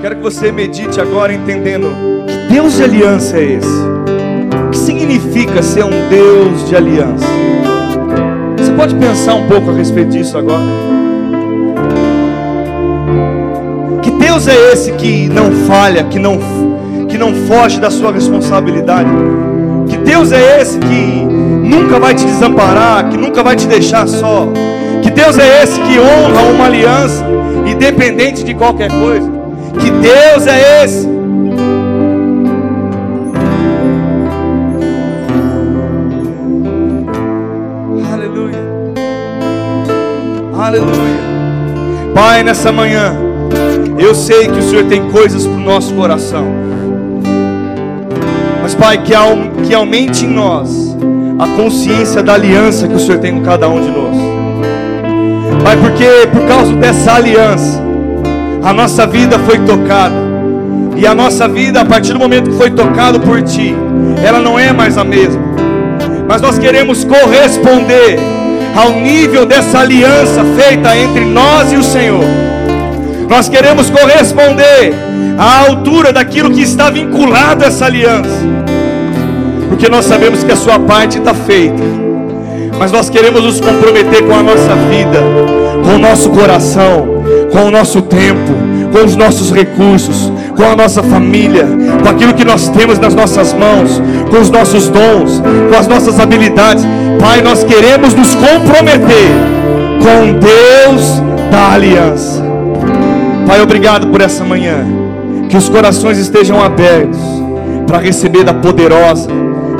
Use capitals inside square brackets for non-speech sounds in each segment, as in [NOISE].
Quero que você medite agora entendendo que Deus de aliança é esse. O que significa ser um Deus de aliança? Você pode pensar um pouco a respeito disso agora? Que Deus é esse que não falha, que não, que não foge da sua responsabilidade? Que Deus é esse que nunca vai te desamparar, que nunca vai te deixar só? Que Deus é esse que honra uma aliança, independente de qualquer coisa? Que Deus é esse? Aleluia. Aleluia. Pai, nessa manhã, eu sei que o Senhor tem coisas para o nosso coração. Mas, Pai, que, que aumente em nós a consciência da aliança que o Senhor tem com cada um de nós. Pai, porque por causa dessa aliança, a nossa vida foi tocada. E a nossa vida, a partir do momento que foi tocado por Ti, ela não é mais a mesma. Mas nós queremos corresponder ao nível dessa aliança feita entre nós e o Senhor. Nós queremos corresponder à altura daquilo que está vinculado a essa aliança. Porque nós sabemos que a sua parte está feita. Mas nós queremos nos comprometer com a nossa vida, com o nosso coração, com o nosso tempo, com os nossos recursos, com a nossa família, com aquilo que nós temos nas nossas mãos, com os nossos dons, com as nossas habilidades. Pai, nós queremos nos comprometer com Deus da aliança. Pai, obrigado por essa manhã. Que os corações estejam abertos para receber da poderosa,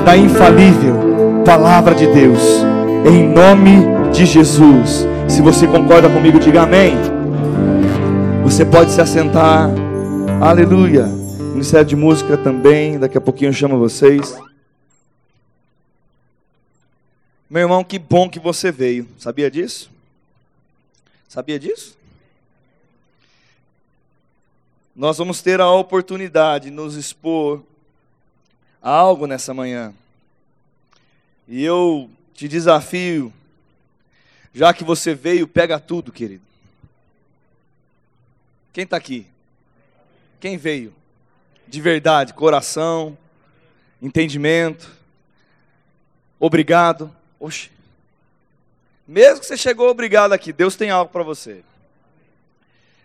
da infalível palavra de Deus. Em nome de Jesus. Se você concorda comigo, diga amém. Você pode se assentar. Aleluia. Ministério de Música também. Daqui a pouquinho eu chamo vocês. Meu irmão, que bom que você veio. Sabia disso? Sabia disso? Nós vamos ter a oportunidade de nos expor a algo nessa manhã. E eu te desafio, já que você veio, pega tudo, querido. Quem está aqui? Quem veio? De verdade, coração, entendimento. Obrigado. Oxe. Mesmo que você chegou obrigado aqui, Deus tem algo para você.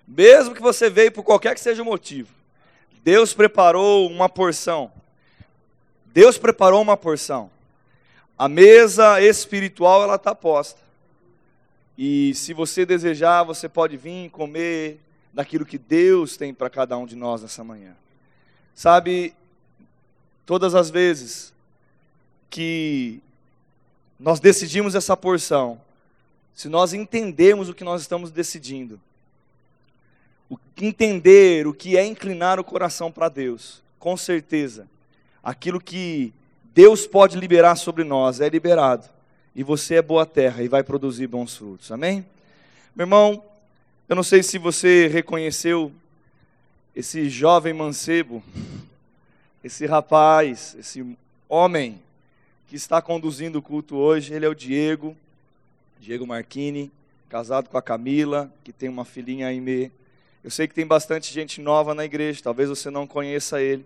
Mesmo que você veio por qualquer que seja o motivo, Deus preparou uma porção. Deus preparou uma porção. A mesa espiritual ela está posta. E se você desejar, você pode vir comer, daquilo que Deus tem para cada um de nós nessa manhã. Sabe, todas as vezes que nós decidimos essa porção, se nós entendemos o que nós estamos decidindo, o entender o que é inclinar o coração para Deus, com certeza, aquilo que Deus pode liberar sobre nós é liberado. E você é boa terra e vai produzir bons frutos. Amém? Meu irmão, eu não sei se você reconheceu esse jovem mancebo, esse rapaz, esse homem que está conduzindo o culto hoje. Ele é o Diego, Diego Marchini, casado com a Camila, que tem uma filhinha Aimee. Eu sei que tem bastante gente nova na igreja, talvez você não conheça ele,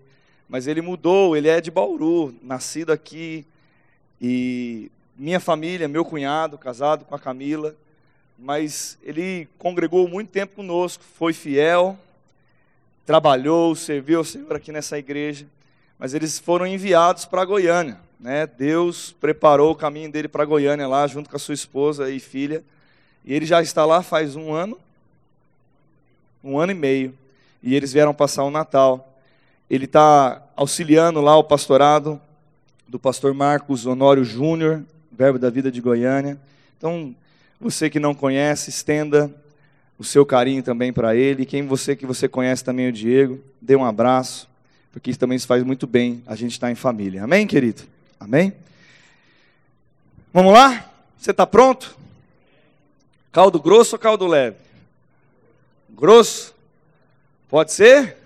mas ele mudou, ele é de Bauru, nascido aqui, e minha família, meu cunhado, casado com a Camila, mas ele congregou muito tempo conosco, foi fiel, trabalhou, serviu ao Senhor aqui nessa igreja, mas eles foram enviados para Goiânia. Né? Deus preparou o caminho dele para Goiânia lá, junto com a sua esposa e filha, e ele já está lá faz um ano, um ano e meio, e eles vieram passar o Natal. Ele está auxiliando lá o pastorado do pastor Marcos Honório Júnior, verbo da vida de Goiânia. Então, você que não conhece, estenda o seu carinho também para ele. Quem você que você conhece também o Diego, dê um abraço, porque isso também se faz muito bem. A gente está em família. Amém, querido? Amém? Vamos lá? Você está pronto? Caldo grosso ou caldo leve? Grosso? Pode ser?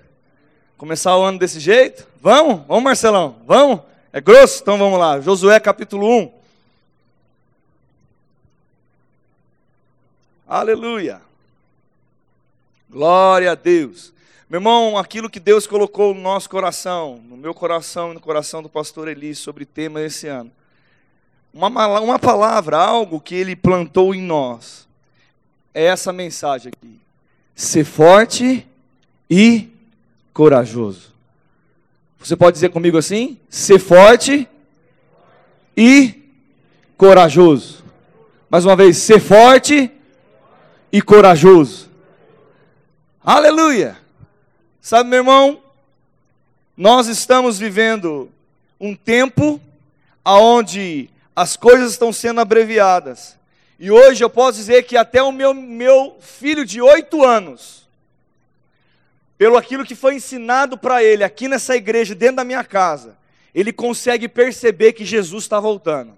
Começar o ano desse jeito? Vamos? Vamos, Marcelão? Vamos? É grosso? Então vamos lá. Josué capítulo 1. Aleluia. Glória a Deus. Meu irmão, aquilo que Deus colocou no nosso coração, no meu coração e no coração do pastor Eli sobre tema esse ano, uma, uma palavra, algo que ele plantou em nós, é essa mensagem aqui: ser forte e corajoso. Você pode dizer comigo assim? Ser forte e corajoso. Mais uma vez, ser forte e corajoso. Aleluia! Sabe, meu irmão, nós estamos vivendo um tempo aonde as coisas estão sendo abreviadas. E hoje eu posso dizer que até o meu, meu filho de oito anos, pelo aquilo que foi ensinado para ele aqui nessa igreja, dentro da minha casa, ele consegue perceber que Jesus está voltando.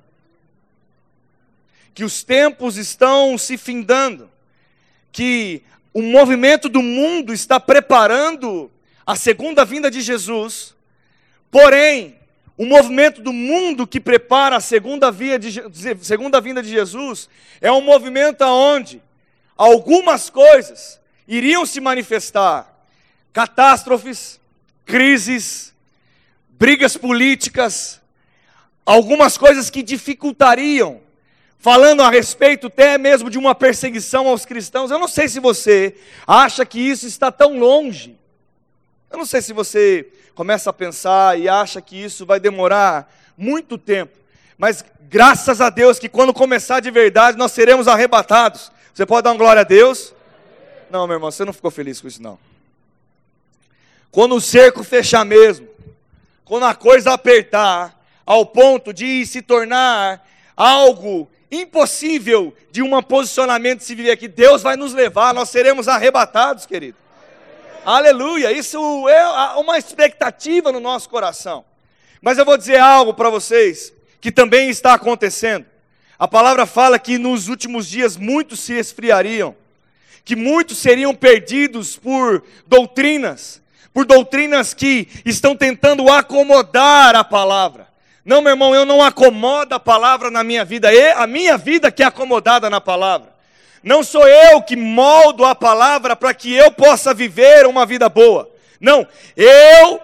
Que os tempos estão se findando. Que o movimento do mundo está preparando a segunda vinda de Jesus. Porém, o movimento do mundo que prepara a segunda, via de, segunda vinda de Jesus é um movimento onde algumas coisas iriam se manifestar: catástrofes, crises, brigas políticas, algumas coisas que dificultariam, falando a respeito até mesmo de uma perseguição aos cristãos. Eu não sei se você acha que isso está tão longe. Eu não sei se você começa a pensar e acha que isso vai demorar muito tempo. Mas graças a Deus que quando começar de verdade nós seremos arrebatados. Você pode dar uma glória a Deus? Não, meu irmão, você não ficou feliz com isso não. Quando o cerco fechar mesmo, quando a coisa apertar, ao ponto de se tornar algo impossível de um posicionamento se viver aqui, Deus vai nos levar, nós seremos arrebatados, querido. Aleluia, isso é uma expectativa no nosso coração. Mas eu vou dizer algo para vocês que também está acontecendo. A palavra fala que nos últimos dias muitos se esfriariam, que muitos seriam perdidos por doutrinas, por doutrinas que estão tentando acomodar a palavra. Não, meu irmão, eu não acomodo a palavra na minha vida, é a minha vida que é acomodada na palavra. Não sou eu que moldo a palavra para que eu possa viver uma vida boa. Não, eu,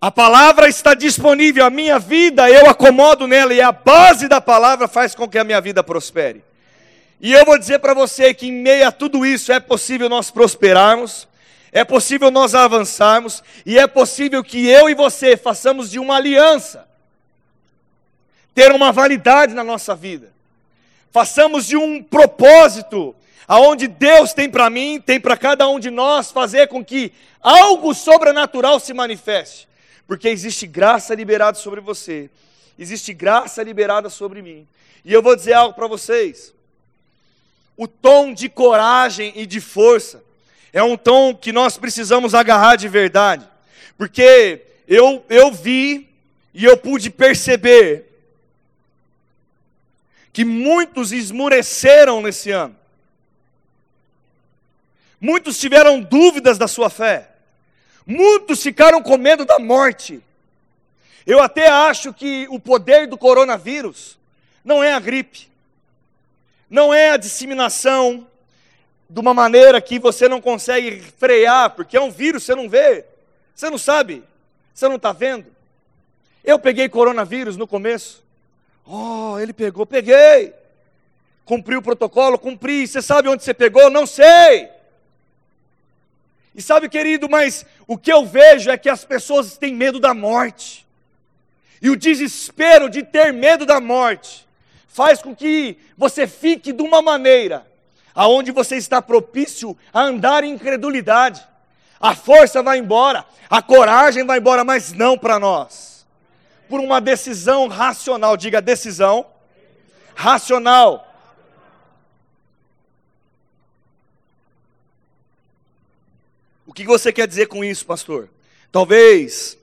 a palavra está disponível, a minha vida eu acomodo nela e a base da palavra faz com que a minha vida prospere. E eu vou dizer para você que em meio a tudo isso é possível nós prosperarmos, é possível nós avançarmos e é possível que eu e você façamos de uma aliança ter uma validade na nossa vida façamos de um propósito, aonde Deus tem para mim, tem para cada um de nós, fazer com que algo sobrenatural se manifeste. Porque existe graça liberada sobre você, existe graça liberada sobre mim. E eu vou dizer algo para vocês. O tom de coragem e de força é um tom que nós precisamos agarrar de verdade. Porque eu, eu vi e eu pude perceber que muitos esmureceram nesse ano. Muitos tiveram dúvidas da sua fé. Muitos ficaram com medo da morte. Eu até acho que o poder do coronavírus não é a gripe, não é a disseminação de uma maneira que você não consegue frear, porque é um vírus, você não vê, você não sabe, você não está vendo. Eu peguei coronavírus no começo, Oh, ele pegou, peguei. Cumpriu o protocolo, cumpri. Você sabe onde você pegou? Não sei. E sabe, querido, mas o que eu vejo é que as pessoas têm medo da morte. E o desespero de ter medo da morte faz com que você fique de uma maneira aonde você está propício a andar em incredulidade. A força vai embora, a coragem vai embora, mas não para nós por uma decisão racional. Diga decisão racional. O que você quer dizer com isso, pastor? Talvez,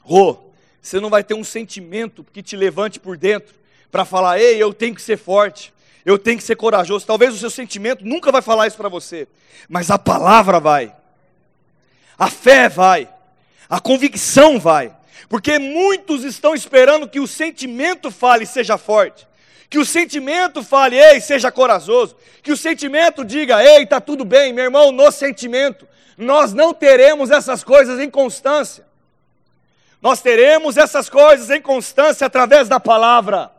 Rô, você não vai ter um sentimento que te levante por dentro para falar, ei, eu tenho que ser forte, eu tenho que ser corajoso. Talvez o seu sentimento nunca vai falar isso para você, mas a palavra vai, a fé vai, a convicção vai. Porque muitos estão esperando que o sentimento fale e seja forte, Que o sentimento fale, ei, seja corajoso. Que o sentimento diga, ei, está tudo bem, meu irmão, no sentimento. Nós não teremos essas coisas em constância. Nós teremos essas coisas em constância através da palavra,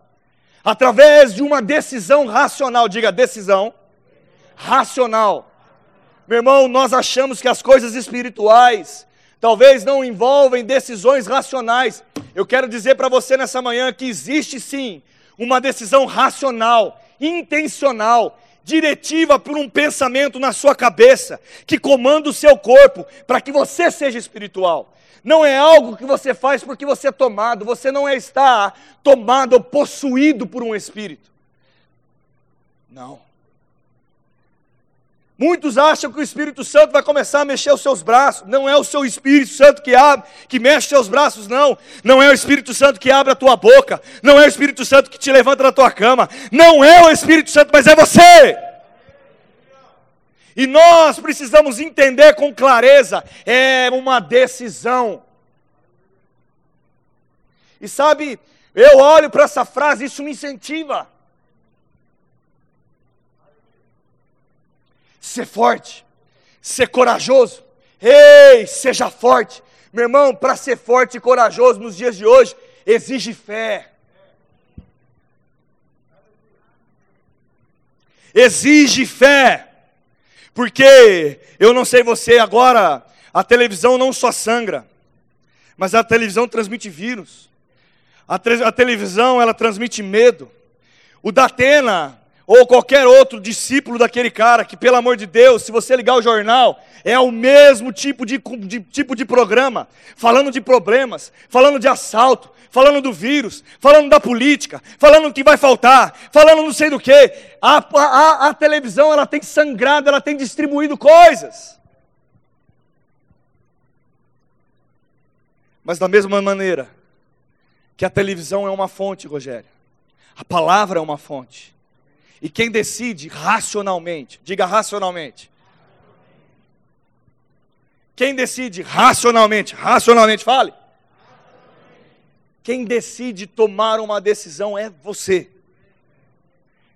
através de uma decisão racional. Diga, decisão racional. Meu irmão, nós achamos que as coisas espirituais talvez não envolvem decisões racionais. Eu quero dizer para você nessa manhã que existe sim uma decisão racional, intencional, diretiva por um pensamento na sua cabeça, que comanda o seu corpo para que você seja espiritual. Não é algo que você faz porque você é tomado, você não é está tomado ou possuído por um espírito. Não. Muitos acham que o Espírito Santo vai começar a mexer os seus braços. Não é o seu Espírito Santo que abre, que mexe os seus braços, não. Não é o Espírito Santo que abre a tua boca. Não é o Espírito Santo que te levanta da tua cama. Não é o Espírito Santo, mas é você. E nós precisamos entender com clareza: é uma decisão. E sabe, eu olho para essa frase, isso me incentiva. Ser forte, ser corajoso. Ei, seja forte. Meu irmão, para ser forte e corajoso nos dias de hoje, exige fé. Exige fé. Porque eu não sei você agora, a televisão não só sangra, mas a televisão transmite vírus. A, a televisão ela transmite medo. O Datena ou qualquer outro discípulo daquele cara, que pelo amor de Deus, se você ligar o jornal, é o mesmo tipo de, de, tipo de programa, falando de problemas, falando de assalto, falando do vírus, falando da política, falando que vai faltar, falando não sei do que. A, a, a televisão ela tem sangrado, ela tem distribuído coisas. Mas da mesma maneira que a televisão é uma fonte, Rogério, a palavra é uma fonte. E quem decide racionalmente, diga racionalmente. Quem decide racionalmente, racionalmente, fale. Quem decide tomar uma decisão é você.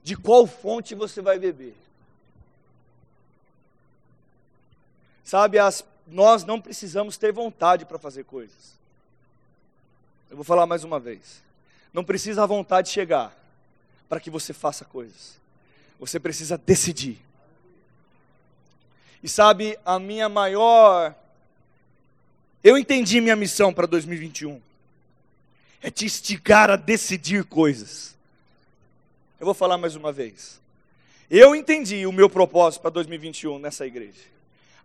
De qual fonte você vai beber? Sabe, as, nós não precisamos ter vontade para fazer coisas. Eu vou falar mais uma vez. Não precisa a vontade chegar para que você faça coisas. Você precisa decidir. E sabe, a minha maior. Eu entendi minha missão para 2021. É te instigar a decidir coisas. Eu vou falar mais uma vez. Eu entendi o meu propósito para 2021 nessa igreja.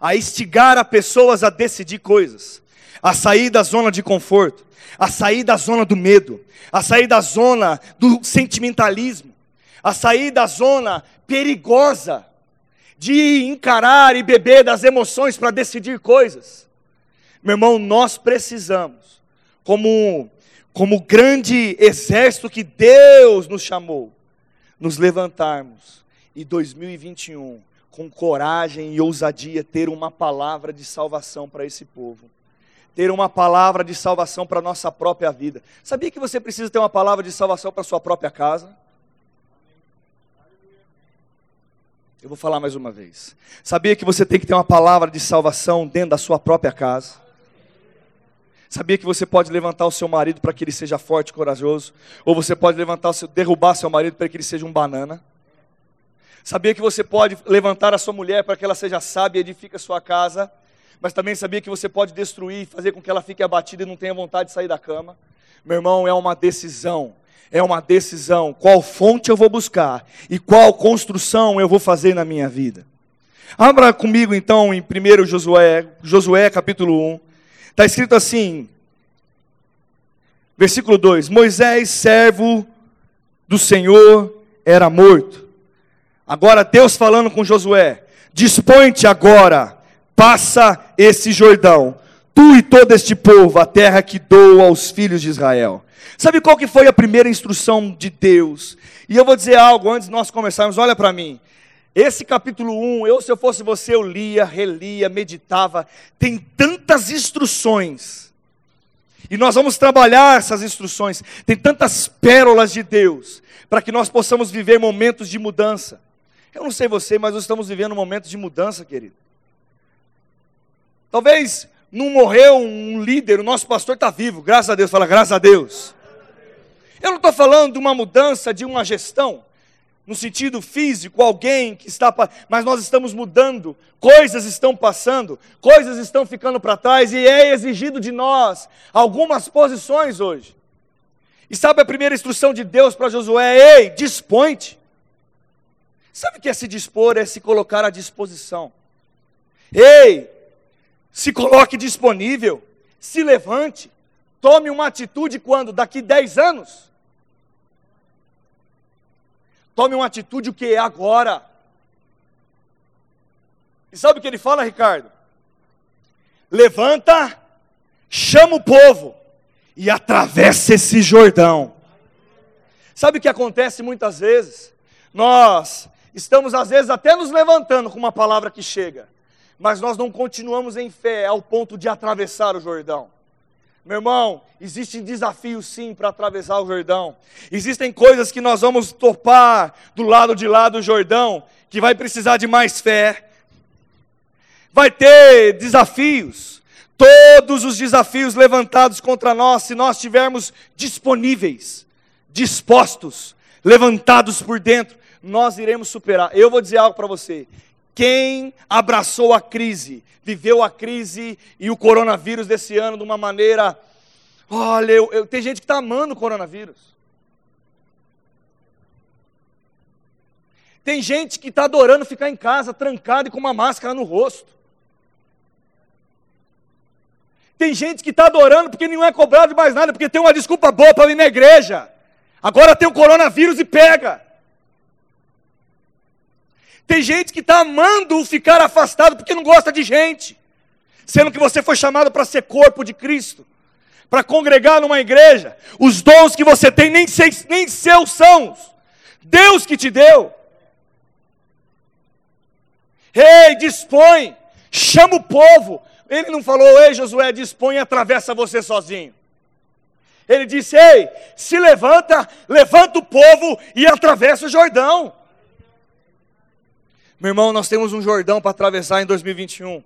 A instigar a pessoas a decidir coisas. A sair da zona de conforto. A sair da zona do medo, a sair da zona do sentimentalismo, a sair da zona perigosa de encarar e beber das emoções para decidir coisas. Meu irmão, nós precisamos, como, como grande exército que Deus nos chamou, nos levantarmos e 2021, com coragem e ousadia, ter uma palavra de salvação para esse povo ter uma palavra de salvação para a nossa própria vida. Sabia que você precisa ter uma palavra de salvação para a sua própria casa? Eu vou falar mais uma vez. Sabia que você tem que ter uma palavra de salvação dentro da sua própria casa? Sabia que você pode levantar o seu marido para que ele seja forte e corajoso? Ou você pode levantar, seu, derrubar seu marido para que ele seja um banana? Sabia que você pode levantar a sua mulher para que ela seja sábia e edifique a sua casa? Mas também sabia que você pode destruir, fazer com que ela fique abatida e não tenha vontade de sair da cama. Meu irmão, é uma decisão. É uma decisão. Qual fonte eu vou buscar e qual construção eu vou fazer na minha vida. Abra comigo então em 1 Josué, Josué capítulo 1. Está escrito assim, versículo 2: Moisés, servo do Senhor, era morto. Agora Deus falando com Josué: Dispõe-te agora passa esse Jordão, tu e todo este povo, a terra que dou aos filhos de Israel. Sabe qual que foi a primeira instrução de Deus? E eu vou dizer algo antes de nós começarmos, olha para mim. Esse capítulo 1, eu se eu fosse você, eu lia, relia, meditava. Tem tantas instruções E nós vamos trabalhar essas instruções. Tem tantas pérolas de Deus para que nós possamos viver momentos de mudança. Eu não sei você, mas nós estamos vivendo momentos de mudança, querido. Talvez não morreu um líder, o nosso pastor está vivo, graças a Deus, fala graças a Deus. Eu não estou falando de uma mudança de uma gestão, no sentido físico, alguém que está, mas nós estamos mudando, coisas estão passando, coisas estão ficando para trás e é exigido de nós algumas posições hoje. E sabe a primeira instrução de Deus para Josué? Ei, dispõe-te. Sabe o que é se dispor? É se colocar à disposição. Ei, se coloque disponível, se levante, tome uma atitude quando? Daqui 10 anos. Tome uma atitude o que é agora. E sabe o que ele fala, Ricardo? Levanta, chama o povo e atravessa esse Jordão. Sabe o que acontece muitas vezes? Nós estamos às vezes até nos levantando com uma palavra que chega, mas nós não continuamos em fé ao ponto de atravessar o Jordão. Meu irmão, existem desafios sim para atravessar o Jordão. Existem coisas que nós vamos topar do lado de lá do Jordão, que vai precisar de mais fé. Vai ter desafios. Todos os desafios levantados contra nós, se nós estivermos disponíveis, dispostos, levantados por dentro, nós iremos superar. Eu vou dizer algo para você. Quem abraçou a crise, viveu a crise e o coronavírus desse ano de uma maneira. Olha, eu, eu, tem gente que está amando o coronavírus. Tem gente que está adorando ficar em casa, trancado e com uma máscara no rosto. Tem gente que está adorando porque não é cobrado de mais nada, porque tem uma desculpa boa para ir na igreja. Agora tem o coronavírus e pega. Tem gente que está amando ficar afastado porque não gosta de gente, sendo que você foi chamado para ser corpo de Cristo, para congregar numa igreja. Os dons que você tem nem, seus, nem seus são, Deus que te deu. Ei, dispõe, chama o povo. Ele não falou, ei Josué, dispõe e atravessa você sozinho. Ele disse, ei, se levanta, levanta o povo e atravessa o Jordão. Meu irmão, nós temos um Jordão para atravessar em 2021.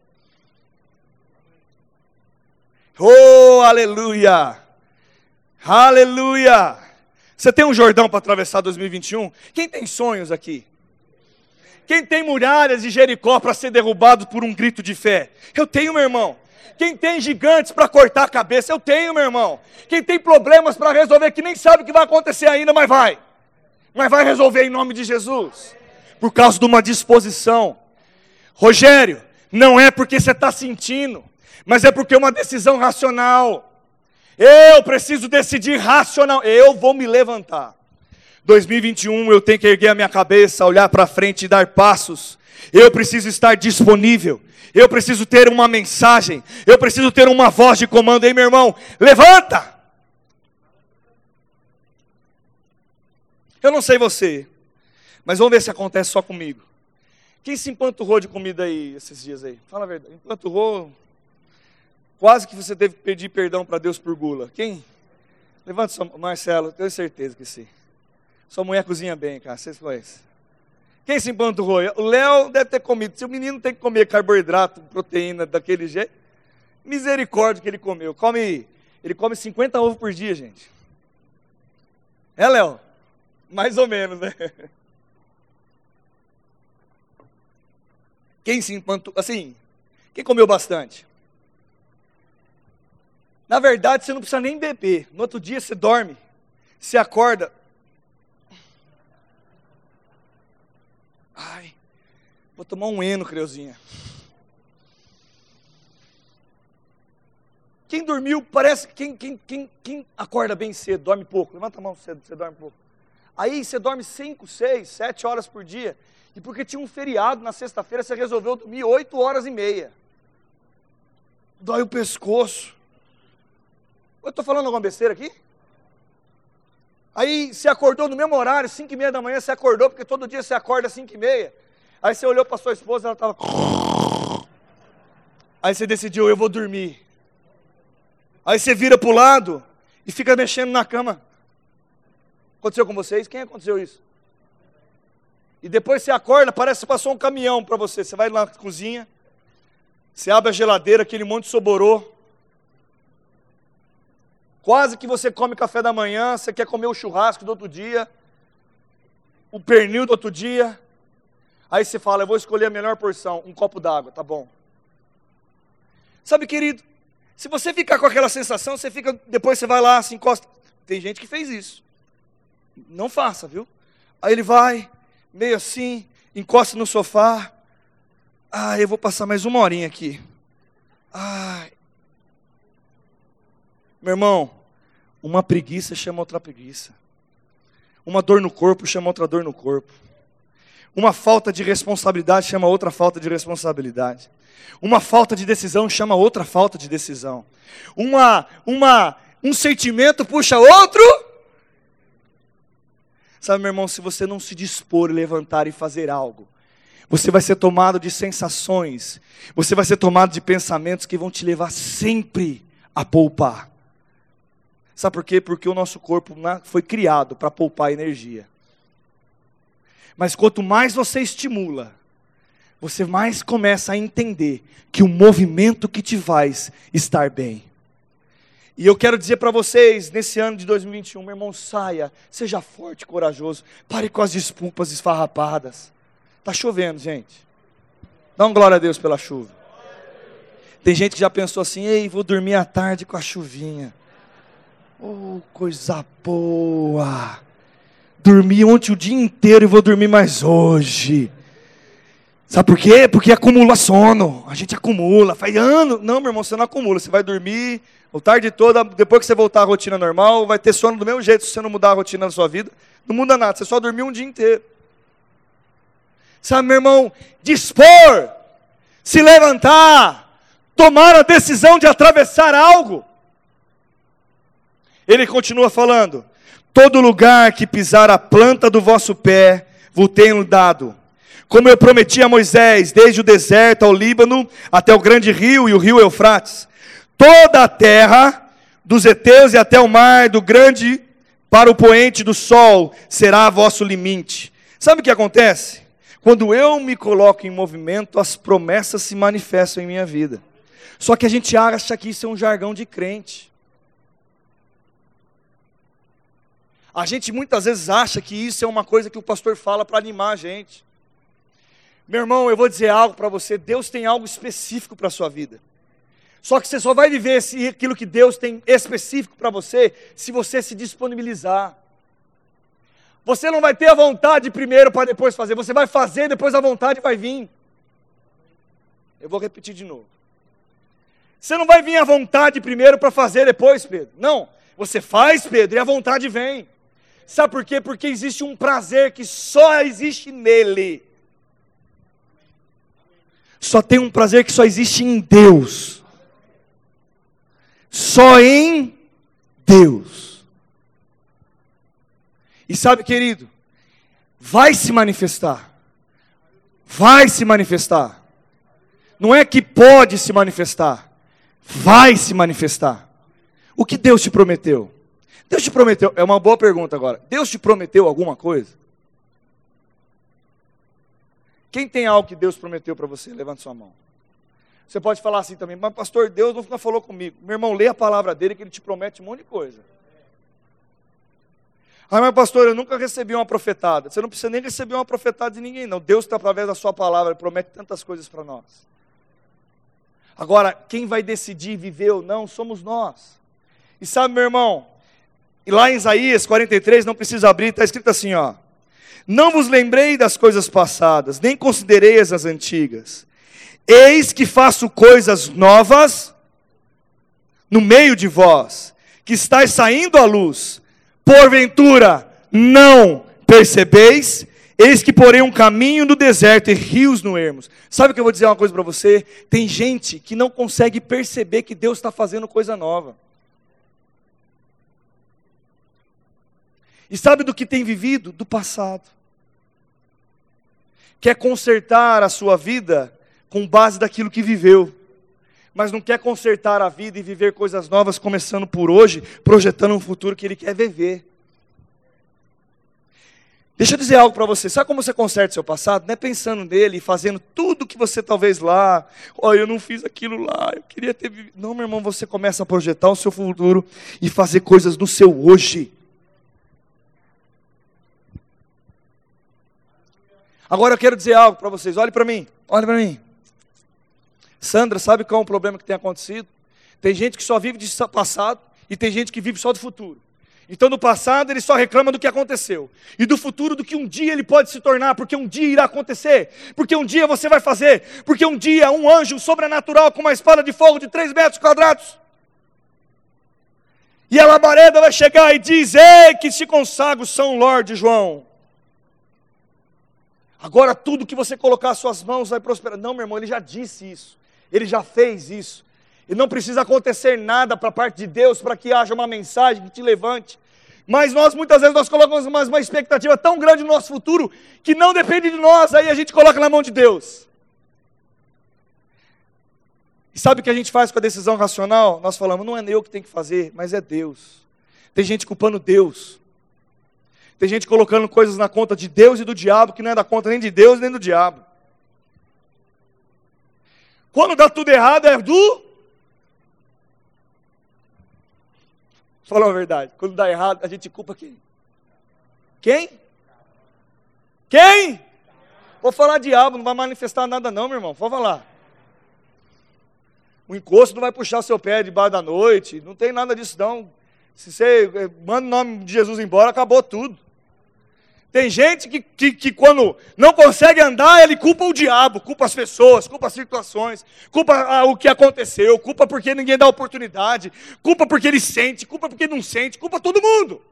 Oh, aleluia! Aleluia! Você tem um Jordão para atravessar 2021? Quem tem sonhos aqui? Quem tem muralhas de Jericó para ser derrubado por um grito de fé? Eu tenho, meu irmão. Quem tem gigantes para cortar a cabeça? Eu tenho, meu irmão. Quem tem problemas para resolver que nem sabe o que vai acontecer ainda, mas vai. Mas vai resolver em nome de Jesus por causa de uma disposição. Rogério, não é porque você está sentindo, mas é porque é uma decisão racional. Eu preciso decidir racional. Eu vou me levantar. 2021 eu tenho que erguer a minha cabeça, olhar para frente e dar passos. Eu preciso estar disponível. Eu preciso ter uma mensagem. Eu preciso ter uma voz de comando. Ei, meu irmão, levanta! Eu não sei você, mas vamos ver se acontece só comigo. Quem se empanturrou de comida aí esses dias aí? Fala a verdade. Empanturrou. Quase que você teve que pedir perdão para Deus por gula. Quem? Levanta sua Marcelo, tenho certeza que sim. Sua mulher cozinha bem, cara. Vocês conhecem? Quem se empanturrou? O Léo deve ter comido. Se o menino tem que comer carboidrato, proteína daquele jeito, misericórdia que ele comeu. Come, ele come 50 ovos por dia, gente. É, Léo? Mais ou menos, né? [LAUGHS] Quem se empantou, assim, quem comeu bastante? Na verdade, você não precisa nem beber. No outro dia você dorme, você acorda. Ai, vou tomar um eno, creuzinha. Quem dormiu, parece quem, quem, quem, quem acorda bem cedo, dorme pouco. Levanta a mão cedo, você dorme pouco. Aí você dorme 5, 6, 7 horas por dia. E porque tinha um feriado na sexta-feira, você resolveu dormir oito horas e meia. Dói o pescoço. Eu estou falando alguma besteira aqui? Aí você acordou no mesmo horário, cinco e meia da manhã, você acordou, porque todo dia você acorda às cinco e meia. Aí você olhou para sua esposa, ela estava... [SNIFFS] Aí você decidiu, eu vou dormir. Aí você vira para o lado e fica mexendo na cama. Aconteceu com vocês? Quem aconteceu isso? E depois você acorda, parece que passou um caminhão para você. Você vai lá na cozinha, você abre a geladeira, aquele monte de soborô. Quase que você come café da manhã, você quer comer o churrasco do outro dia, o pernil do outro dia. Aí você fala, eu vou escolher a melhor porção, um copo d'água, tá bom. Sabe, querido, se você ficar com aquela sensação, você fica, depois você vai lá, se encosta. Tem gente que fez isso. Não faça, viu? Aí ele vai, meio assim, encosta no sofá. Ah, eu vou passar mais uma horinha aqui. Ai. Meu irmão, uma preguiça chama outra preguiça. Uma dor no corpo chama outra dor no corpo. Uma falta de responsabilidade chama outra falta de responsabilidade. Uma falta de decisão chama outra falta de decisão. Uma, uma, um sentimento puxa outro. Sabe, meu irmão, se você não se dispor levantar e fazer algo, você vai ser tomado de sensações, você vai ser tomado de pensamentos que vão te levar sempre a poupar. Sabe por quê? Porque o nosso corpo foi criado para poupar energia. Mas quanto mais você estimula, você mais começa a entender que o movimento que te faz estar bem. E eu quero dizer para vocês, nesse ano de 2021, meu irmão, saia, seja forte, corajoso, pare com as desculpas esfarrapadas. Está chovendo, gente. Dá uma glória a Deus pela chuva. Tem gente que já pensou assim, ei, vou dormir à tarde com a chuvinha. Oh, coisa boa. Dormi ontem o dia inteiro e vou dormir mais hoje. Sabe por quê? Porque acumula sono. A gente acumula. Faz ano. Não, meu irmão, você não acumula. Você vai dormir a tarde toda. Depois que você voltar à rotina normal, vai ter sono do mesmo jeito se você não mudar a rotina da sua vida. Não muda nada. Você só dormiu um dia inteiro. Sabe, meu irmão? Dispor. Se levantar. Tomar a decisão de atravessar algo. Ele continua falando: Todo lugar que pisar a planta do vosso pé, vos tenho dado. Como eu prometi a Moisés, desde o deserto ao Líbano, até o grande rio e o rio Eufrates. Toda a terra, dos heteus e até o mar, do grande para o poente do sol, será vosso limite. Sabe o que acontece? Quando eu me coloco em movimento, as promessas se manifestam em minha vida. Só que a gente acha que isso é um jargão de crente. A gente muitas vezes acha que isso é uma coisa que o pastor fala para animar a gente. Meu irmão, eu vou dizer algo para você: Deus tem algo específico para a sua vida. Só que você só vai viver esse, aquilo que Deus tem específico para você se você se disponibilizar. Você não vai ter a vontade primeiro para depois fazer, você vai fazer, depois a vontade vai vir. Eu vou repetir de novo. Você não vai vir a vontade primeiro para fazer depois, Pedro. Não. Você faz, Pedro, e a vontade vem. Sabe por quê? Porque existe um prazer que só existe nele. Só tem um prazer que só existe em Deus. Só em Deus. E sabe, querido, vai se manifestar. Vai se manifestar. Não é que pode se manifestar. Vai se manifestar. O que Deus te prometeu? Deus te prometeu, é uma boa pergunta agora. Deus te prometeu alguma coisa? Quem tem algo que Deus prometeu para você? Levante sua mão. Você pode falar assim também, mas pastor, Deus não falou comigo. Meu irmão, lê a palavra dele que ele te promete um monte de coisa. Ah, mas pastor, eu nunca recebi uma profetada. Você não precisa nem receber uma profetada de ninguém, não. Deus está através da sua palavra, promete tantas coisas para nós. Agora, quem vai decidir viver ou não somos nós. E sabe, meu irmão, e lá em Isaías 43, não precisa abrir, está escrito assim: ó. Não vos lembrei das coisas passadas, nem considerei as antigas. Eis que faço coisas novas no meio de vós, que estáis saindo à luz. Porventura não percebeis? Eis que porém um caminho no deserto e rios no ermos. Sabe o que eu vou dizer uma coisa para você? Tem gente que não consegue perceber que Deus está fazendo coisa nova. E sabe do que tem vivido? Do passado. Quer consertar a sua vida com base daquilo que viveu. mas não quer consertar a vida e viver coisas novas, começando por hoje, projetando um futuro que ele quer viver. Deixa eu dizer algo para você. Sabe como você conserta seu passado? Não é pensando nele e fazendo tudo que você talvez lá. Olha, eu não fiz aquilo lá, eu queria ter vivido. Não, meu irmão, você começa a projetar o seu futuro e fazer coisas no seu hoje. Agora eu quero dizer algo para vocês. Olhe para mim, olhe para mim. Sandra, sabe qual é o problema que tem acontecido? Tem gente que só vive de passado e tem gente que vive só do futuro. Então, no passado, ele só reclama do que aconteceu. E do futuro, do que um dia ele pode se tornar, porque um dia irá acontecer. Porque um dia você vai fazer. Porque um dia um anjo sobrenatural com uma espada de fogo de 3 metros quadrados. E a labareda vai chegar e diz: Ei, que se consagra o São Lorde João. Agora tudo que você colocar as suas mãos vai prosperar. Não, meu irmão, ele já disse isso. Ele já fez isso. E não precisa acontecer nada para a parte de Deus para que haja uma mensagem que te levante. Mas nós muitas vezes nós colocamos uma, uma expectativa tão grande no nosso futuro que não depende de nós, aí a gente coloca na mão de Deus. E sabe o que a gente faz com a decisão racional? Nós falamos, não é eu que tenho que fazer, mas é Deus. Tem gente culpando Deus. Tem gente colocando coisas na conta de Deus e do diabo que não é da conta nem de Deus nem do diabo. Quando dá tudo errado é do. Fala a verdade. Quando dá errado, a gente culpa quem? Quem? Quem? Vou falar diabo, não vai manifestar nada não, meu irmão. Vou falar. O encosto não vai puxar seu pé debaixo da noite. Não tem nada disso não. Se você manda o nome de Jesus embora, acabou tudo. Tem gente que, que, que, quando não consegue andar, ele culpa o diabo, culpa as pessoas, culpa as situações, culpa ah, o que aconteceu, culpa porque ninguém dá oportunidade, culpa porque ele sente, culpa porque não sente, culpa todo mundo.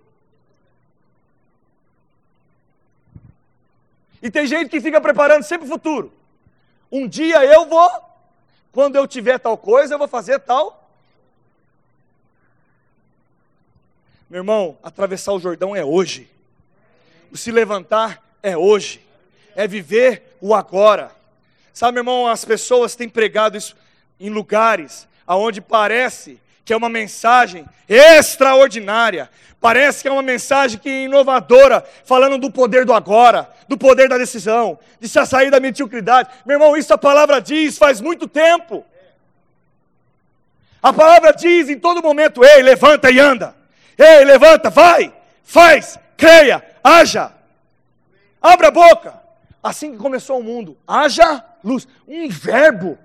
E tem gente que fica preparando sempre o futuro. Um dia eu vou, quando eu tiver tal coisa, eu vou fazer tal. Meu irmão, atravessar o Jordão é hoje se levantar é hoje, é viver o agora. Sabe, meu irmão, as pessoas têm pregado isso em lugares aonde parece que é uma mensagem extraordinária, parece que é uma mensagem que é inovadora, falando do poder do agora, do poder da decisão, de se sair da mediocridade. Meu irmão, isso a palavra diz faz muito tempo. A palavra diz em todo momento: ei, levanta e anda. Ei, levanta, vai, faz, creia, haja, abra a boca. Assim que começou o mundo, haja luz. Um verbo.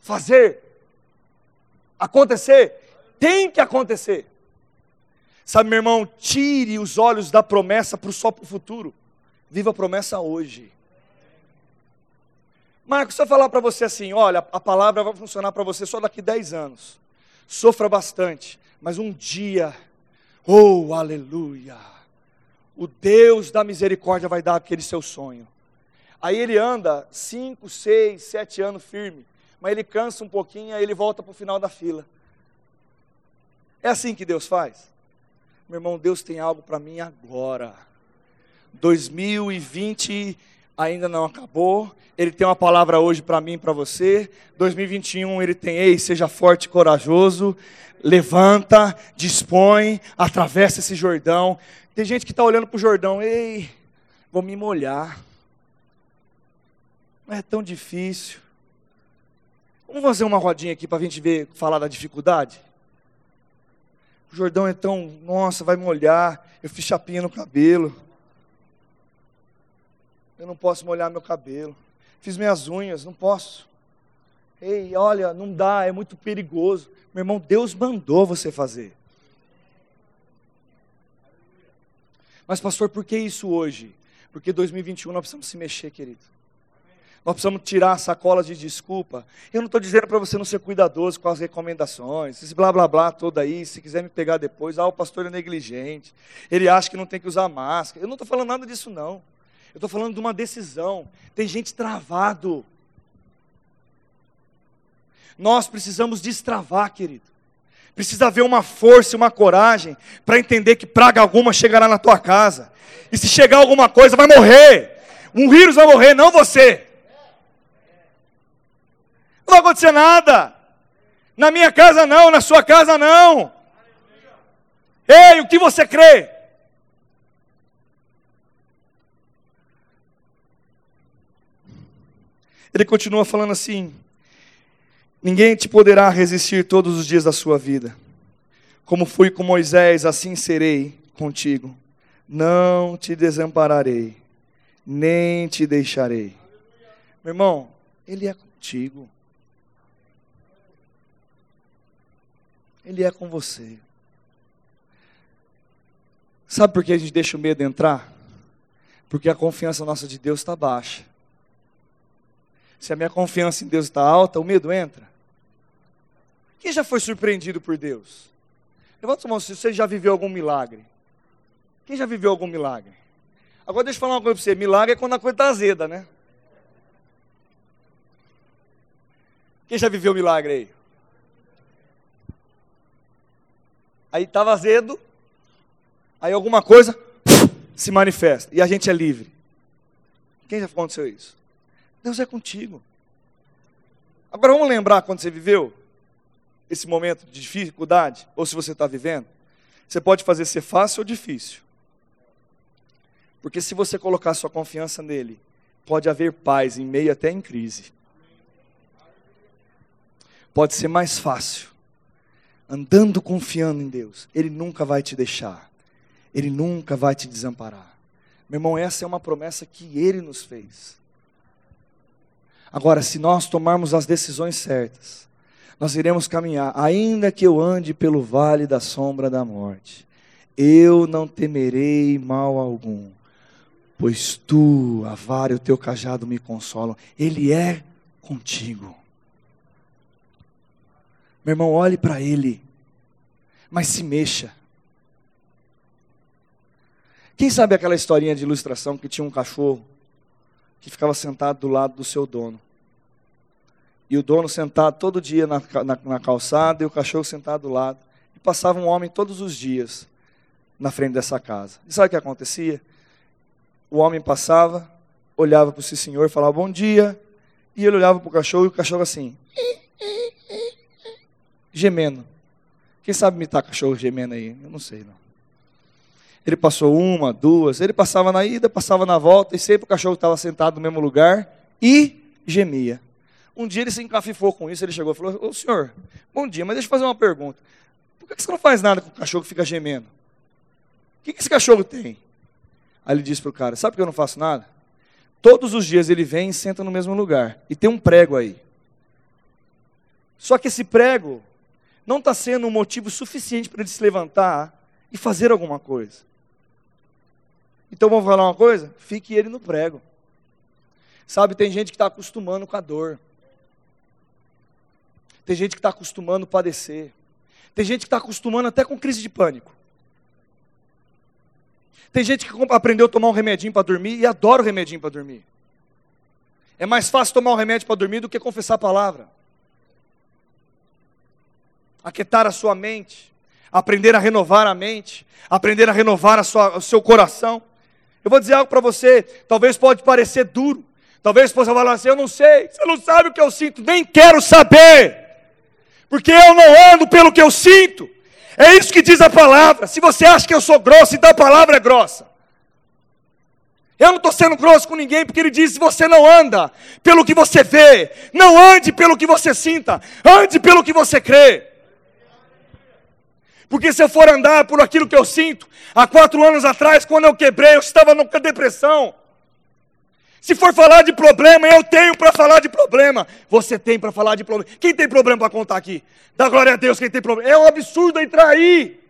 Fazer. Acontecer. Tem que acontecer. Sabe, meu irmão, tire os olhos da promessa para só para o futuro. Viva a promessa hoje. Marcos, se eu falar para você assim, olha, a palavra vai funcionar para você só daqui 10 anos. Sofra bastante, mas um dia, oh, aleluia o Deus da misericórdia vai dar aquele seu sonho. Aí ele anda cinco, seis, sete anos firme, mas ele cansa um pouquinho, aí ele volta para o final da fila. É assim que Deus faz? Meu irmão, Deus tem algo para mim agora. 2020 ainda não acabou. Ele tem uma palavra hoje para mim e para você. 2021 ele tem, ei, seja forte e corajoso. Levanta, dispõe, atravessa esse Jordão. Tem gente que está olhando para o Jordão, ei, vou me molhar. Não é tão difícil. Vamos fazer uma rodinha aqui para a gente ver, falar da dificuldade? O Jordão é tão, nossa, vai molhar. Eu fiz chapinha no cabelo. Eu não posso molhar meu cabelo. Fiz minhas unhas, não posso. Ei, olha, não dá, é muito perigoso. Meu irmão, Deus mandou você fazer. Mas, pastor, por que isso hoje? Porque 2021 nós precisamos se mexer, querido. Nós precisamos tirar sacolas de desculpa. Eu não estou dizendo para você não ser cuidadoso com as recomendações, esse blá blá blá todo aí. Se quiser me pegar depois, ah, o pastor é negligente. Ele acha que não tem que usar máscara. Eu não estou falando nada disso, não. Eu estou falando de uma decisão. Tem gente travado. Nós precisamos destravar, querido. Precisa haver uma força e uma coragem para entender que praga alguma chegará na tua casa. E se chegar alguma coisa, vai morrer. Um vírus vai morrer, não você. Não vai acontecer nada. Na minha casa não, na sua casa não. Ei, o que você crê? Ele continua falando assim: Ninguém te poderá resistir todos os dias da sua vida. Como fui com Moisés, assim serei contigo. Não te desampararei, nem te deixarei. Meu irmão, Ele é contigo. Ele é com você. Sabe por que a gente deixa o medo entrar? Porque a confiança nossa de Deus está baixa. Se a minha confiança em Deus está alta, o medo entra. Quem já foi surpreendido por Deus? Levanta a mão se você já viveu algum milagre. Quem já viveu algum milagre? Agora deixa eu falar uma coisa para você: milagre é quando a coisa está azeda, né? Quem já viveu milagre aí? Aí estava azedo, aí alguma coisa se manifesta e a gente é livre. Quem já aconteceu isso? Deus é contigo. Agora vamos lembrar quando você viveu esse momento de dificuldade, ou se você está vivendo. Você pode fazer ser fácil ou difícil. Porque se você colocar sua confiança nele, pode haver paz em meio até em crise. Pode ser mais fácil. Andando confiando em Deus, Ele nunca vai te deixar. Ele nunca vai te desamparar. Meu irmão, essa é uma promessa que Ele nos fez. Agora, se nós tomarmos as decisões certas, nós iremos caminhar, ainda que eu ande pelo vale da sombra da morte, eu não temerei mal algum, pois tu, a e o teu cajado me consolam, Ele é contigo. Meu irmão, olhe para Ele, mas se mexa. Quem sabe aquela historinha de ilustração que tinha um cachorro que ficava sentado do lado do seu dono? E o dono sentado todo dia na, na, na calçada e o cachorro sentado do lado. E passava um homem todos os dias na frente dessa casa. E sabe o que acontecia? O homem passava, olhava para o senhor, falava bom dia, e ele olhava para o cachorro e o cachorro assim, gemendo. Quem sabe imitar cachorro gemendo aí? Eu não sei não. Ele passou uma, duas, ele passava na ida, passava na volta, e sempre o cachorro estava sentado no mesmo lugar e gemia. Um dia ele se encafifou com isso, ele chegou e falou: Ô senhor, bom dia, mas deixa eu fazer uma pergunta. Por que você não faz nada com o cachorro que fica gemendo? O que esse cachorro tem? Aí ele disse para o cara: Sabe por que eu não faço nada? Todos os dias ele vem e senta no mesmo lugar. E tem um prego aí. Só que esse prego não está sendo um motivo suficiente para ele se levantar e fazer alguma coisa. Então vamos falar uma coisa? Fique ele no prego. Sabe, tem gente que está acostumando com a dor. Tem gente que está acostumando a padecer. Tem gente que está acostumando até com crise de pânico. Tem gente que aprendeu a tomar um remedinho para dormir e adora o remedinho para dormir. É mais fácil tomar um remédio para dormir do que confessar a palavra. Aquietar a sua mente, aprender a renovar a mente, aprender a renovar a sua, o seu coração. Eu vou dizer algo para você, talvez pode parecer duro, talvez você falar assim, eu não sei, você não sabe o que eu sinto, nem quero saber porque eu não ando pelo que eu sinto. É isso que diz a palavra. Se você acha que eu sou grosso, então a palavra é grossa. Eu não estou sendo grosso com ninguém, porque ele diz: você não anda pelo que você vê, não ande pelo que você sinta, ande pelo que você crê. Porque se eu for andar por aquilo que eu sinto, há quatro anos atrás, quando eu quebrei, eu estava numa depressão. Se for falar de problema, eu tenho para falar de problema. Você tem para falar de problema. Quem tem problema para contar aqui? Dá glória a Deus quem tem problema. É um absurdo entrar aí.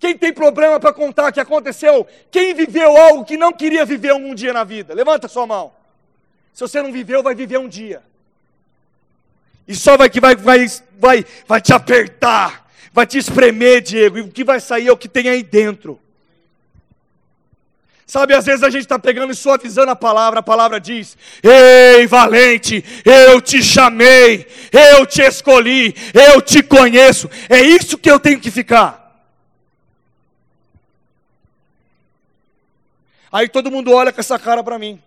Quem tem problema para contar que aconteceu? Quem viveu algo que não queria viver um dia na vida? Levanta sua mão. Se você não viveu, vai viver um dia. E só vai que vai, vai, vai, vai te apertar, vai te espremer, Diego. E o que vai sair é o que tem aí dentro. Sabe, às vezes a gente está pegando e suavizando a palavra, a palavra diz: Ei, valente, eu te chamei, eu te escolhi, eu te conheço. É isso que eu tenho que ficar. Aí todo mundo olha com essa cara para mim.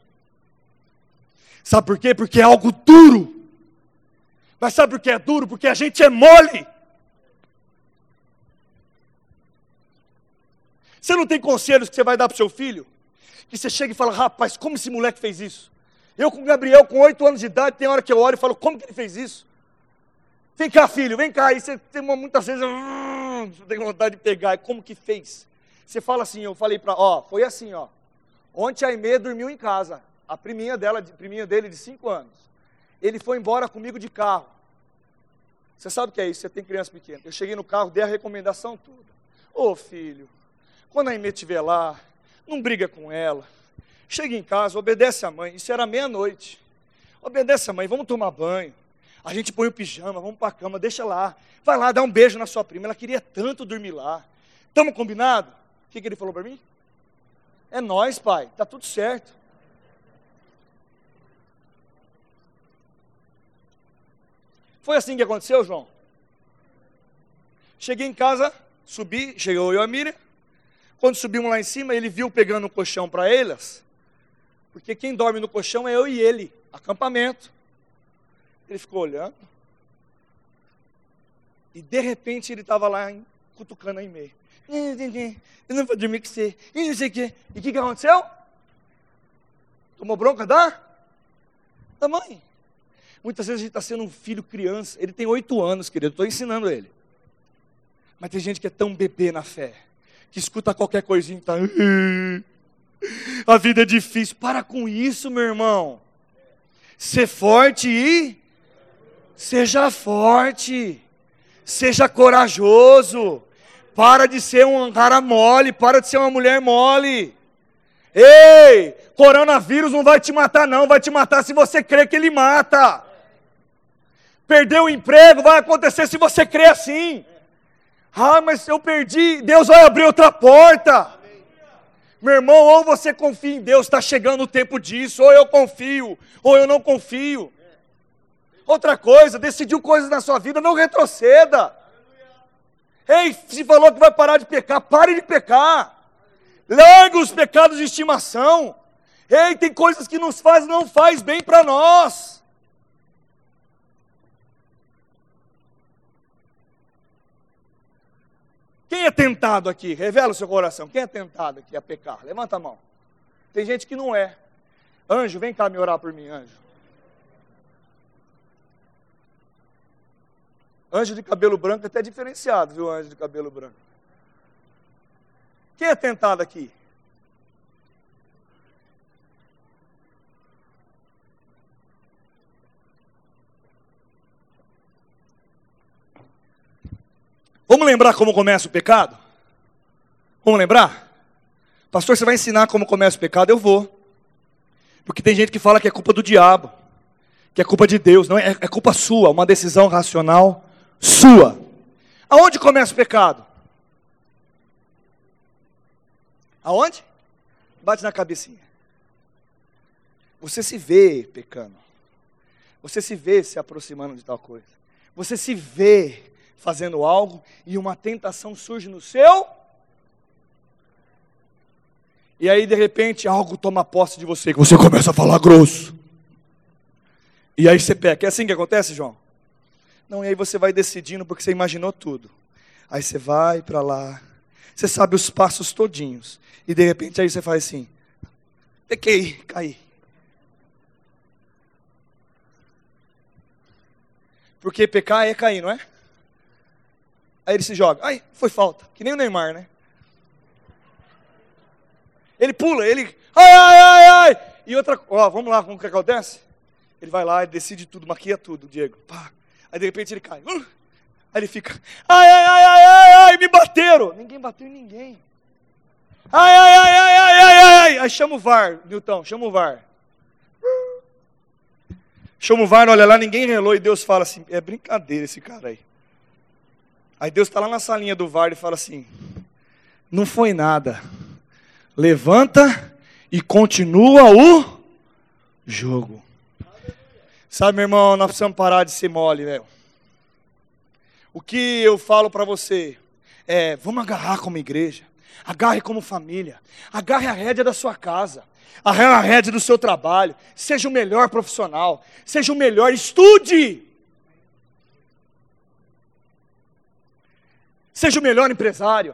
Sabe por quê? Porque é algo duro. Mas sabe por que é duro? Porque a gente é mole. Você não tem conselhos que você vai dar para o seu filho? Que você chega e fala, rapaz, como esse moleque fez isso? Eu com o Gabriel, com oito anos de idade, tem hora que eu olho e falo, como que ele fez isso? Vem cá, filho, vem cá. E você tem uma, muitas vezes, hum, você tem vontade de pegar. Como que fez? Você fala assim, eu falei para, ó, foi assim, ó. Ontem a Aimee dormiu em casa, a priminha dela, a priminha dele de cinco anos. Ele foi embora comigo de carro. Você sabe o que é isso? Você tem criança pequena. Eu cheguei no carro, dei a recomendação toda. Ô filho, quando a Aimee estiver lá, não briga com ela. Chega em casa, obedece a mãe. Isso era meia-noite. Obedece a mãe, vamos tomar banho. A gente põe o pijama, vamos para a cama, deixa lá. Vai lá, dá um beijo na sua prima. Ela queria tanto dormir lá. Estamos combinados? O que, que ele falou para mim? É nós, pai, tá tudo certo. Foi assim que aconteceu, João? Cheguei em casa, subi, chegou eu e a Miriam. Quando subimos lá em cima, ele viu pegando o colchão para elas, porque quem dorme no colchão é eu e ele, acampamento. Ele ficou olhando, e de repente ele estava lá cutucando a meio. Eu não vou dormir com você, e não sei o quê. E o que, que aconteceu? Tomou bronca da? Da mãe. Muitas vezes a gente está sendo um filho criança, ele tem oito anos, querido, estou ensinando ele. Mas tem gente que é tão bebê na fé que escuta qualquer coisinha e tá. A vida é difícil. Para com isso, meu irmão. Ser forte e seja forte. Seja corajoso. Para de ser um cara mole, para de ser uma mulher mole. Ei, coronavírus não vai te matar não, vai te matar se você crê que ele mata. Perder o emprego vai acontecer se você crê assim. Ah, mas eu perdi, Deus vai abrir outra porta. Meu irmão, ou você confia em Deus, está chegando o tempo disso, ou eu confio, ou eu não confio. Outra coisa, decidiu coisas na sua vida, não retroceda. Ei, se falou que vai parar de pecar, pare de pecar. Larga os pecados de estimação. Ei, tem coisas que nos faz, não faz bem para nós. Quem é tentado aqui? Revela o seu coração. Quem é tentado aqui a pecar? Levanta a mão. Tem gente que não é. Anjo, vem cá me orar por mim, anjo. Anjo de cabelo branco é até diferenciado, viu, anjo de cabelo branco. Quem é tentado aqui? Vamos lembrar como começa o pecado? Vamos lembrar? Pastor, você vai ensinar como começa o pecado? Eu vou. Porque tem gente que fala que é culpa do diabo, que é culpa de Deus. Não, é, é culpa sua, uma decisão racional sua. Aonde começa o pecado? Aonde? Bate na cabecinha. Você se vê pecando. Você se vê se aproximando de tal coisa. Você se vê fazendo algo e uma tentação surge no seu. E aí, de repente, algo toma posse de você, que você começa a falar grosso. E aí você peca. É assim que acontece, João? Não, e aí você vai decidindo porque você imaginou tudo. Aí você vai para lá, você sabe os passos todinhos. E de repente aí você faz assim: pequei, caí. Porque pecar é cair, não é? Aí ele se joga. Ai, foi falta. Que nem o Neymar, né? Ele pula, ele. Ai, ai, ai, ai. E outra. Ó, vamos lá, como que acontece? Ele vai lá, ele decide tudo, maquia tudo, Diego. Pá. Aí de repente ele cai. Uh! Aí ele fica. Ai, ai, ai, ai, ai, ai, me bateram. Ninguém bateu em ninguém. Ai, ai, ai, ai, ai, ai, ai. Aí chama o VAR, Nilton, chama o VAR. Chama o VAR, olha lá, ninguém relou e Deus fala assim: é brincadeira esse cara aí. Aí Deus está lá na salinha do VAR e fala assim: não foi nada. Levanta e continua o jogo. Sabe, meu irmão, nós precisamos parar de ser mole, velho. O que eu falo para você é: vamos agarrar como igreja, Agarre como família. Agarre a rédea da sua casa. Agarre a rédea do seu trabalho. Seja o melhor profissional. Seja o melhor. Estude. Seja o melhor empresário.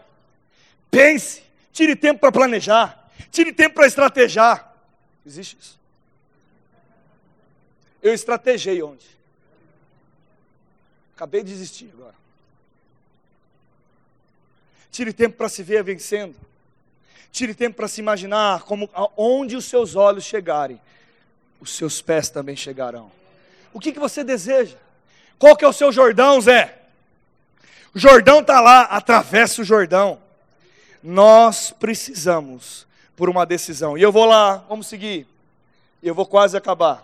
Pense. Tire tempo para planejar. Tire tempo para estrategiar. Existe isso. Eu estrategei ontem. Acabei de desistir agora. Tire tempo para se ver vencendo. Tire tempo para se imaginar como onde os seus olhos chegarem, os seus pés também chegarão. O que, que você deseja? Qual que é o seu Jordão, Zé? O Jordão está lá, atravessa o Jordão. Nós precisamos por uma decisão. E eu vou lá, vamos seguir. Eu vou quase acabar.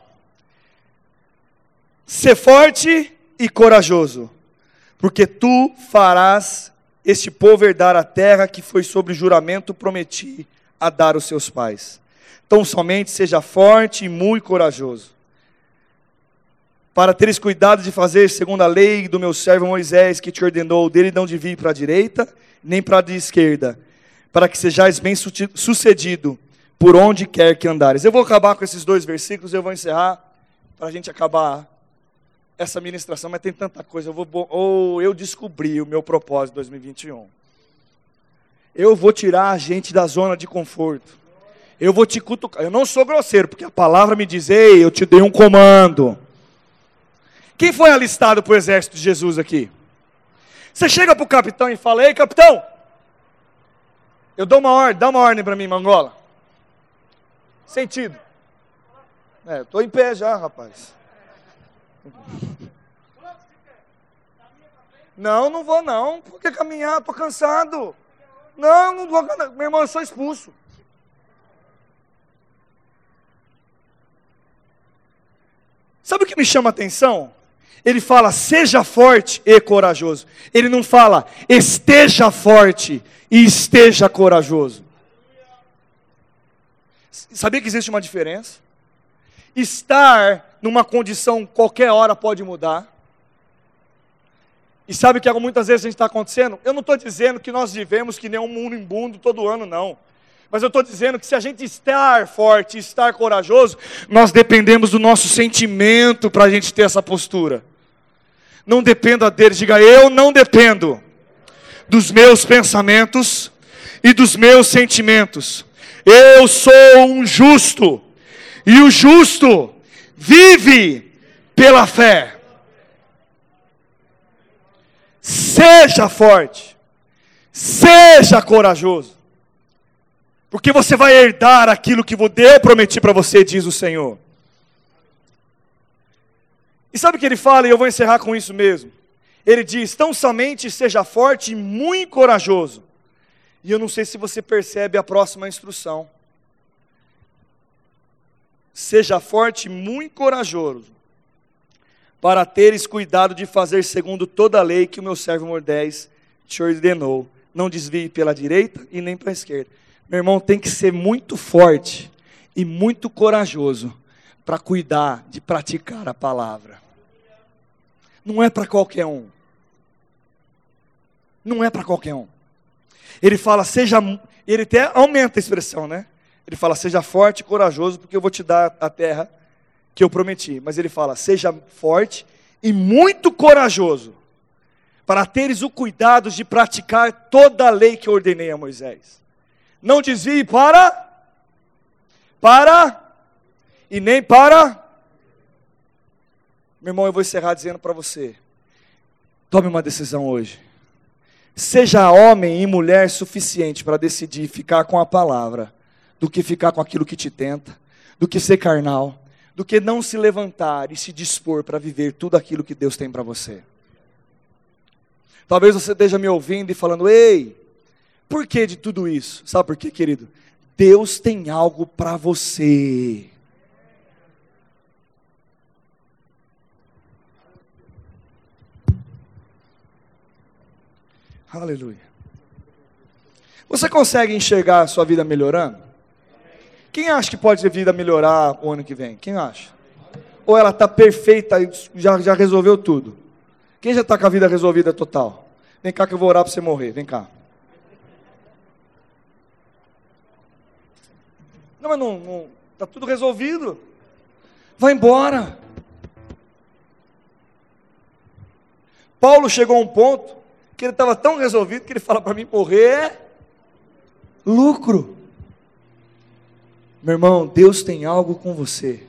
Ser forte e corajoso, porque tu farás este povo herdar a terra que foi sobre juramento prometi a dar aos seus pais. Então somente seja forte e muito corajoso, para teres cuidado de fazer segundo a lei do meu servo Moisés, que te ordenou, dele não de vir para a direita, nem para a esquerda, para que sejais bem sucedido por onde quer que andares. Eu vou acabar com esses dois versículos, eu vou encerrar, para a gente acabar essa ministração, mas tem tanta coisa. Eu vou, ou eu descobri o meu propósito 2021. Eu vou tirar a gente da zona de conforto. Eu vou te cutucar. Eu não sou grosseiro, porque a palavra me diz: Ei, eu te dei um comando. Quem foi alistado para o exército de Jesus aqui? Você chega para o capitão e fala: Ei, capitão, eu dou uma ordem, dá uma ordem para mim, Mangola. Sentido. É, estou em pé já, rapaz. Não, não vou não. Por que caminhar? Estou cansado. Não, não vou. Meu irmão, eu sou expulso. Sabe o que me chama a atenção? Ele fala, seja forte e corajoso. Ele não fala, esteja forte e esteja corajoso. Sabia que existe uma diferença? Estar numa condição qualquer hora pode mudar. E sabe o que muitas vezes a gente está acontecendo? Eu não estou dizendo que nós vivemos que nem um mundo todo ano, não. Mas eu estou dizendo que se a gente estar forte, estar corajoso, nós dependemos do nosso sentimento para a gente ter essa postura. Não dependa dele, diga eu não dependo dos meus pensamentos e dos meus sentimentos. Eu sou um justo, e o justo vive pela fé. Seja forte, seja corajoso, porque você vai herdar aquilo que eu prometi para você, diz o Senhor. E sabe o que ele fala, e eu vou encerrar com isso mesmo. Ele diz: tão somente seja forte e muito corajoso. E eu não sei se você percebe a próxima instrução. Seja forte e muito corajoso, para teres cuidado de fazer segundo toda a lei que o meu servo Mordés te ordenou. Não desvie pela direita e nem para a esquerda. Meu irmão tem que ser muito forte e muito corajoso para cuidar de praticar a palavra. Não é para qualquer um. Não é para qualquer um. Ele fala, seja. Ele até aumenta a expressão, né? Ele fala, seja forte e corajoso, porque eu vou te dar a terra que eu prometi. Mas ele fala, seja forte e muito corajoso, para teres o cuidado de praticar toda a lei que eu ordenei a Moisés. Não desvie para, para, e nem para. Meu irmão, eu vou encerrar dizendo para você: tome uma decisão hoje. Seja homem e mulher suficiente para decidir ficar com a palavra, do que ficar com aquilo que te tenta, do que ser carnal, do que não se levantar e se dispor para viver tudo aquilo que Deus tem para você. Talvez você esteja me ouvindo e falando: "Ei, por que de tudo isso?" Sabe por quê, querido? Deus tem algo para você. Aleluia. Você consegue enxergar a sua vida melhorando? Quem acha que pode a vida melhorar o ano que vem? Quem acha? Ou ela está perfeita, já, já resolveu tudo? Quem já está com a vida resolvida total? Vem cá que eu vou orar para você morrer, vem cá. Não, mas não, não tá tudo resolvido. Vai embora. Paulo chegou a um ponto ele estava tão resolvido que ele fala para mim morrer é lucro. Meu irmão, Deus tem algo com você.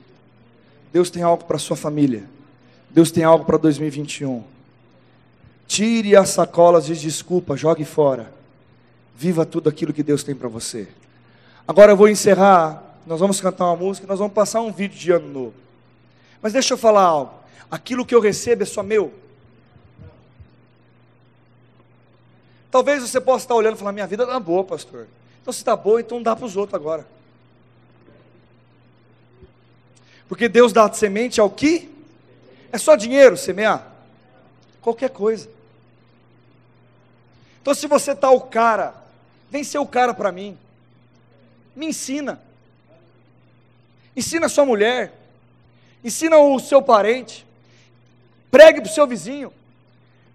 Deus tem algo para sua família. Deus tem algo para 2021. Tire as sacolas de desculpa, jogue fora. Viva tudo aquilo que Deus tem para você. Agora eu vou encerrar. Nós vamos cantar uma música, nós vamos passar um vídeo de ano novo. Mas deixa eu falar algo. Aquilo que eu recebo é só meu. Talvez você possa estar olhando e falar: minha vida está boa, pastor. Então, se está boa, então dá para os outros agora. Porque Deus dá semente ao que? É só dinheiro semear? Qualquer coisa. Então, se você está o cara, vem ser o cara para mim. Me ensina. Ensina a sua mulher. Ensina o seu parente. Pregue para o seu vizinho.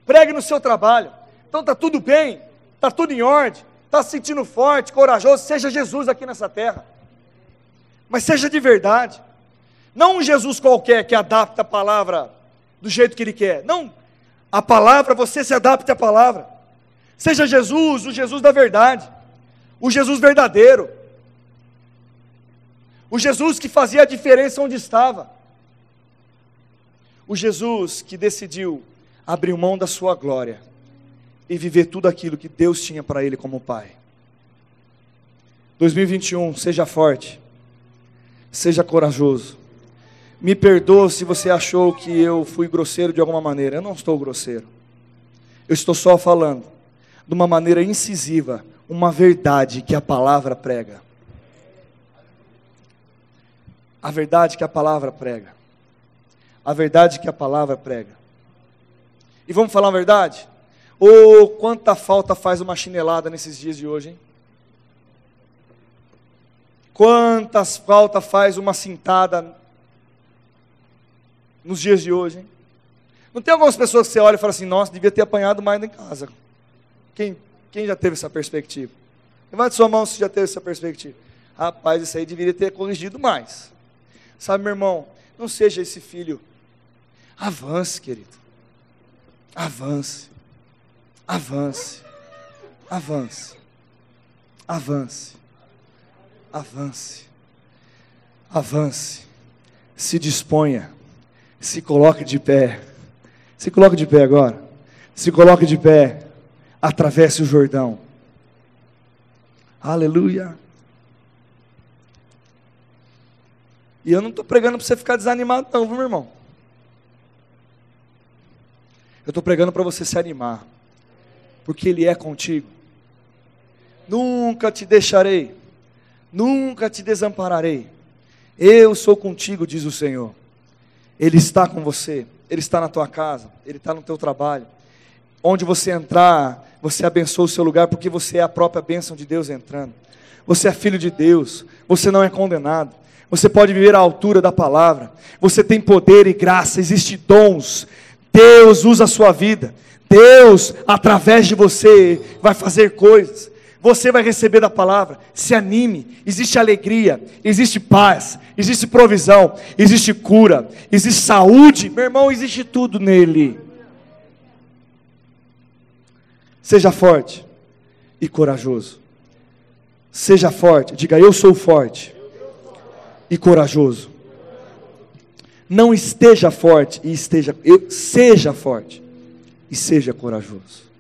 Pregue no seu trabalho. Então está tudo bem, está tudo em ordem, está se sentindo forte, corajoso, seja Jesus aqui nessa terra. Mas seja de verdade. Não um Jesus qualquer que adapta a palavra do jeito que ele quer. Não, a palavra, você se adapte à palavra. Seja Jesus, o Jesus da verdade, o Jesus verdadeiro, o Jesus que fazia a diferença onde estava, o Jesus que decidiu abrir mão da sua glória e viver tudo aquilo que Deus tinha para ele como pai. 2021, seja forte, seja corajoso. Me perdoe se você achou que eu fui grosseiro de alguma maneira. Eu não estou grosseiro. Eu estou só falando de uma maneira incisiva uma verdade que a palavra prega. A verdade que a palavra prega. A verdade que a palavra prega. E vamos falar a verdade? Ou oh, quanta falta faz uma chinelada nesses dias de hoje, hein? Quantas falta faz uma cintada nos dias de hoje, hein? Não tem algumas pessoas que você olha e fala assim, nossa, devia ter apanhado mais em casa. Quem, quem já teve essa perspectiva? Levante sua mão se já teve essa perspectiva. Rapaz, isso aí deveria ter corrigido mais. Sabe, meu irmão, não seja esse filho. Avance, querido. Avance. Avance. Avance. Avance. Avance. Avance. Se disponha. Se coloque de pé. Se coloque de pé agora. Se coloque de pé. Atravesse o Jordão. Aleluia. E eu não estou pregando para você ficar desanimado, não, meu irmão? Eu estou pregando para você se animar porque Ele é contigo. Nunca te deixarei, nunca te desampararei. Eu sou contigo, diz o Senhor. Ele está com você, Ele está na tua casa, Ele está no teu trabalho. Onde você entrar, você abençoa o seu lugar, porque você é a própria bênção de Deus entrando. Você é filho de Deus, você não é condenado. Você pode viver à altura da palavra. Você tem poder e graça, existem dons. Deus usa a sua vida. Deus, através de você, vai fazer coisas. Você vai receber da palavra. Se anime. Existe alegria, existe paz, existe provisão, existe cura, existe saúde. Meu irmão, existe tudo nele. Seja forte e corajoso. Seja forte. Diga, eu sou forte e corajoso. Não esteja forte e esteja, eu, seja forte e seja corajoso.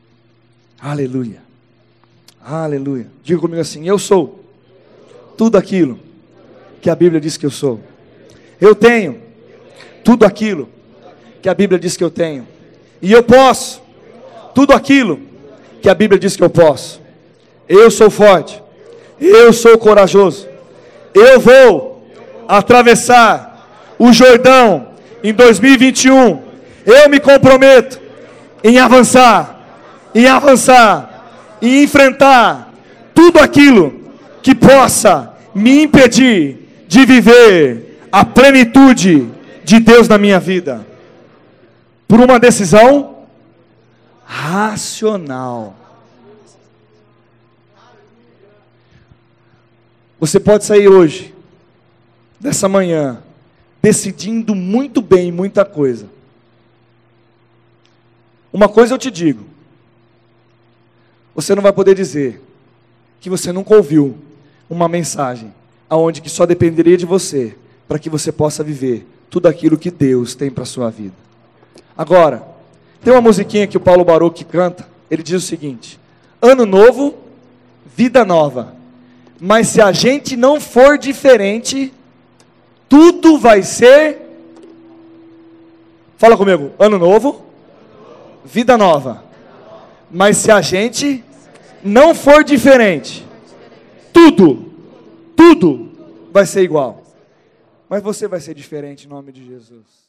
Aleluia. Aleluia. Diga comigo assim: Eu sou tudo aquilo que a Bíblia diz que eu sou. Eu tenho tudo aquilo que a Bíblia diz que eu tenho. E eu posso tudo aquilo que a Bíblia diz que eu posso. Eu sou forte. Eu sou corajoso. Eu vou atravessar o Jordão em 2021. Eu me comprometo em avançar, em avançar, e enfrentar tudo aquilo que possa me impedir de viver a plenitude de Deus na minha vida. Por uma decisão racional. Você pode sair hoje, dessa manhã, decidindo muito bem muita coisa. Uma coisa eu te digo: você não vai poder dizer que você nunca ouviu uma mensagem aonde que só dependeria de você para que você possa viver tudo aquilo que Deus tem para sua vida. Agora, tem uma musiquinha que o Paulo Baruch canta, ele diz o seguinte: Ano novo, vida nova. Mas se a gente não for diferente, tudo vai ser Fala comigo, ano novo, vida nova. Mas se a gente não for diferente, tudo, tudo vai ser igual. Mas você vai ser diferente em nome de Jesus.